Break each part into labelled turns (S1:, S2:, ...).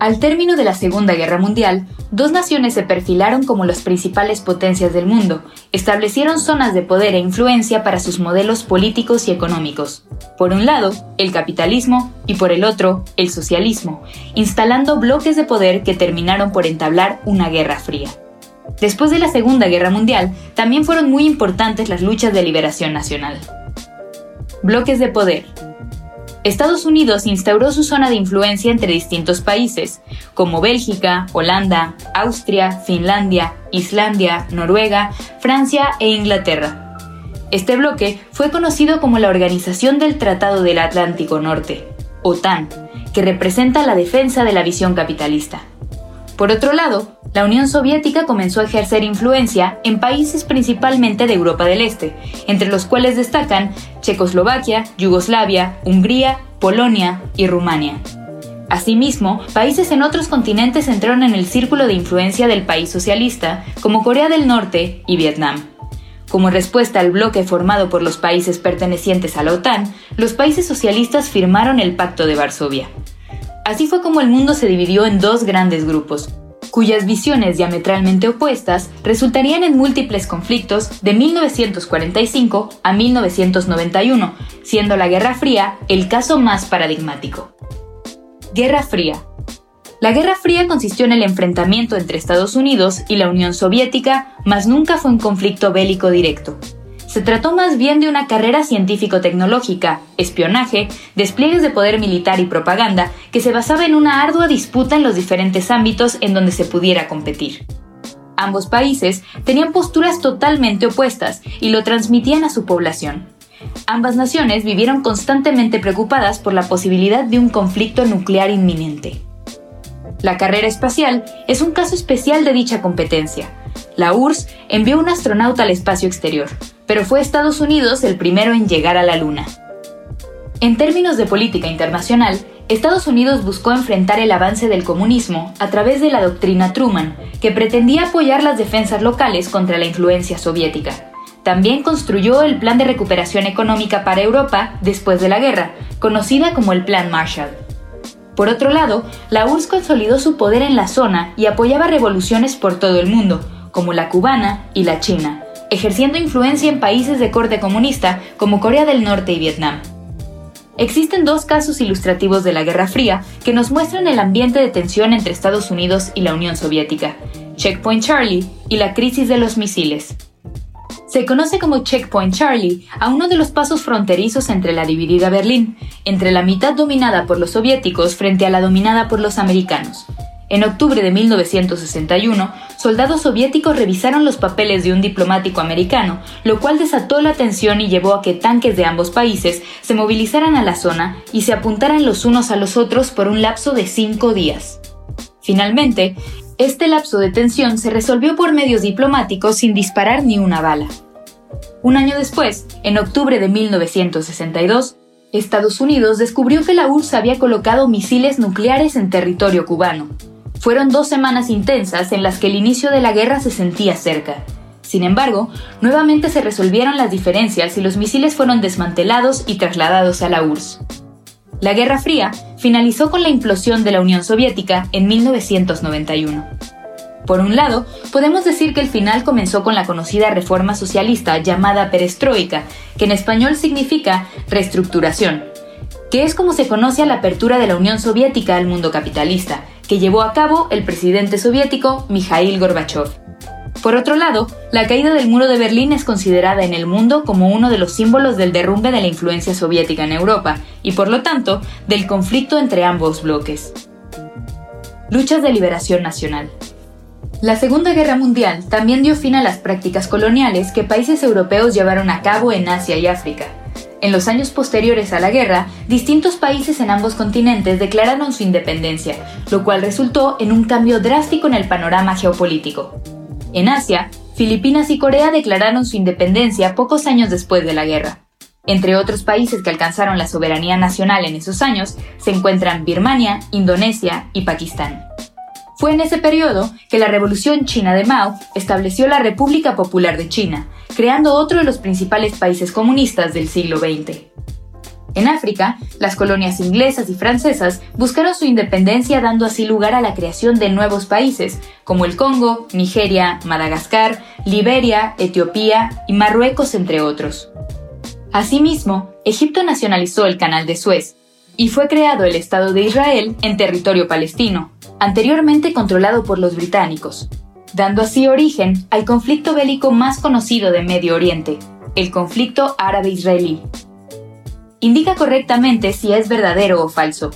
S1: Al término de la Segunda Guerra Mundial, dos naciones se perfilaron como las principales potencias del mundo, establecieron zonas de poder e influencia para sus modelos políticos y económicos. Por un lado, el capitalismo y por el otro, el socialismo, instalando bloques de poder que terminaron por entablar una guerra fría. Después de la Segunda Guerra Mundial, también fueron muy importantes las luchas de liberación nacional. Bloques de poder. Estados Unidos instauró su zona de influencia entre distintos países, como Bélgica, Holanda, Austria, Finlandia, Islandia, Noruega, Francia e Inglaterra. Este bloque fue conocido como la Organización del Tratado del Atlántico Norte, OTAN, que representa la defensa de la visión capitalista. Por otro lado, la Unión Soviética comenzó a ejercer influencia en países principalmente de Europa del Este, entre los cuales destacan Checoslovaquia, Yugoslavia, Hungría, Polonia y Rumania. Asimismo, países en otros continentes entraron en el círculo de influencia del país socialista, como Corea del Norte y Vietnam. Como respuesta al bloque formado por los países pertenecientes a la OTAN, los países socialistas firmaron el Pacto de Varsovia. Así fue como el mundo se dividió en dos grandes grupos, cuyas visiones diametralmente opuestas resultarían en múltiples conflictos de 1945 a 1991, siendo la Guerra Fría el caso más paradigmático. Guerra Fría. La Guerra Fría consistió en el enfrentamiento entre Estados Unidos y la Unión Soviética, mas nunca fue un conflicto bélico directo se trató más bien de una carrera científico-tecnológica, espionaje, despliegues de poder militar y propaganda que se basaba en una ardua disputa en los diferentes ámbitos en donde se pudiera competir. Ambos países tenían posturas totalmente opuestas y lo transmitían a su población. Ambas naciones vivieron constantemente preocupadas por la posibilidad de un conflicto nuclear inminente. La carrera espacial es un caso especial de dicha competencia. La URSS envió un astronauta al espacio exterior, pero fue Estados Unidos el primero en llegar a la Luna. En términos de política internacional, Estados Unidos buscó enfrentar el avance del comunismo a través de la doctrina Truman, que pretendía apoyar las defensas locales contra la influencia soviética. También construyó el Plan de Recuperación Económica para Europa después de la guerra, conocida como el Plan Marshall. Por otro lado, la URSS consolidó su poder en la zona y apoyaba revoluciones por todo el mundo, como la cubana y la china, ejerciendo influencia en países de corte comunista como Corea del Norte y Vietnam. Existen dos casos ilustrativos de la Guerra Fría que nos muestran el ambiente de tensión entre Estados Unidos y la Unión Soviética, Checkpoint Charlie y la crisis de los misiles. Se conoce como Checkpoint Charlie a uno de los pasos fronterizos entre la dividida Berlín, entre la mitad dominada por los soviéticos frente a la dominada por los americanos. En octubre de 1961, soldados soviéticos revisaron los papeles de un diplomático americano, lo cual desató la tensión y llevó a que tanques de ambos países se movilizaran a la zona y se apuntaran los unos a los otros por un lapso de cinco días. Finalmente, este lapso de tensión se resolvió por medios diplomáticos sin disparar ni una bala. Un año después, en octubre de 1962, Estados Unidos descubrió que la URSS había colocado misiles nucleares en territorio cubano, fueron dos semanas intensas en las que el inicio de la guerra se sentía cerca. Sin embargo, nuevamente se resolvieron las diferencias y los misiles fueron desmantelados y trasladados a la URSS. La Guerra Fría finalizó con la implosión de la Unión Soviética en 1991. Por un lado, podemos decir que el final comenzó con la conocida reforma socialista llamada perestroika, que en español significa reestructuración, que es como se conoce a la apertura de la Unión Soviética al mundo capitalista, que llevó a cabo el presidente soviético Mikhail Gorbachev. Por otro lado, la caída del muro de Berlín es considerada en el mundo como uno de los símbolos del derrumbe de la influencia soviética en Europa y por lo tanto del conflicto entre ambos bloques. Luchas de liberación nacional. La Segunda Guerra Mundial también dio fin a las prácticas coloniales que países europeos llevaron a cabo en Asia y África, en los años posteriores a la guerra, distintos países en ambos continentes declararon su independencia, lo cual resultó en un cambio drástico en el panorama geopolítico. En Asia, Filipinas y Corea declararon su independencia pocos años después de la guerra. Entre otros países que alcanzaron la soberanía nacional en esos años se encuentran Birmania, Indonesia y Pakistán. Fue en ese periodo que la Revolución China de Mao estableció la República Popular de China, creando otro de los principales países comunistas del siglo XX. En África, las colonias inglesas y francesas buscaron su independencia dando así lugar a la creación de nuevos países, como el Congo, Nigeria, Madagascar, Liberia, Etiopía y Marruecos, entre otros. Asimismo, Egipto nacionalizó el Canal de Suez y fue creado el Estado de Israel en territorio palestino, anteriormente controlado por los británicos, dando así origen al conflicto bélico más conocido de Medio Oriente, el conflicto árabe-israelí. Indica correctamente si es verdadero o falso.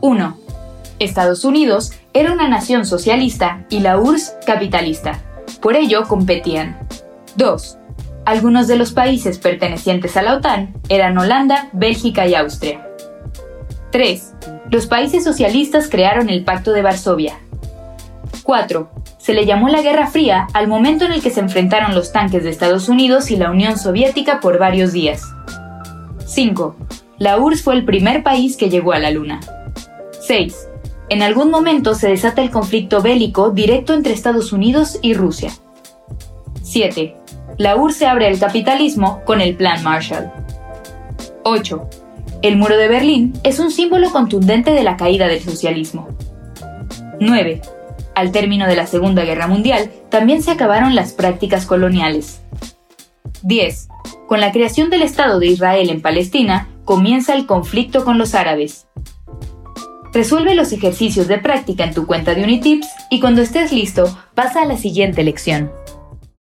S1: 1. Estados Unidos era una nación socialista y la URSS capitalista. Por ello competían. 2. Algunos de los países pertenecientes a la OTAN eran Holanda, Bélgica y Austria. 3. Los países socialistas crearon el Pacto de Varsovia. 4. Se le llamó la Guerra Fría al momento en el que se enfrentaron los tanques de Estados Unidos y la Unión Soviética por varios días. 5. La URSS fue el primer país que llegó a la Luna. 6. En algún momento se desata el conflicto bélico directo entre Estados Unidos y Rusia. 7 la URSS abre al capitalismo con el Plan Marshall. 8. El muro de Berlín es un símbolo contundente de la caída del socialismo. 9. Al término de la Segunda Guerra Mundial, también se acabaron las prácticas coloniales. 10. Con la creación del Estado de Israel en Palestina, comienza el conflicto con los árabes. Resuelve los ejercicios de práctica en tu cuenta de Unitips y cuando estés listo, pasa a la siguiente lección.